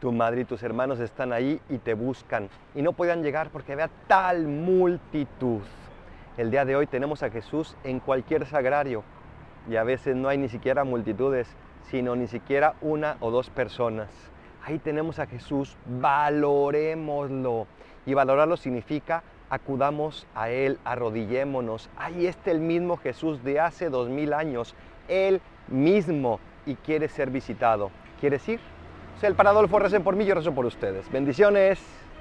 Tu madre y tus hermanos están ahí y te buscan y no puedan llegar porque había tal multitud. El día de hoy tenemos a Jesús en cualquier sagrario y a veces no hay ni siquiera multitudes, sino ni siquiera una o dos personas. Ahí tenemos a Jesús, valorémoslo. Y valorarlo significa acudamos a Él, arrodillémonos. Ahí está el mismo Jesús de hace dos mil años, Él mismo, y quiere ser visitado. ¿Quieres ir? O sea, el Paradolfo recen por mí, yo rezo por ustedes. Bendiciones.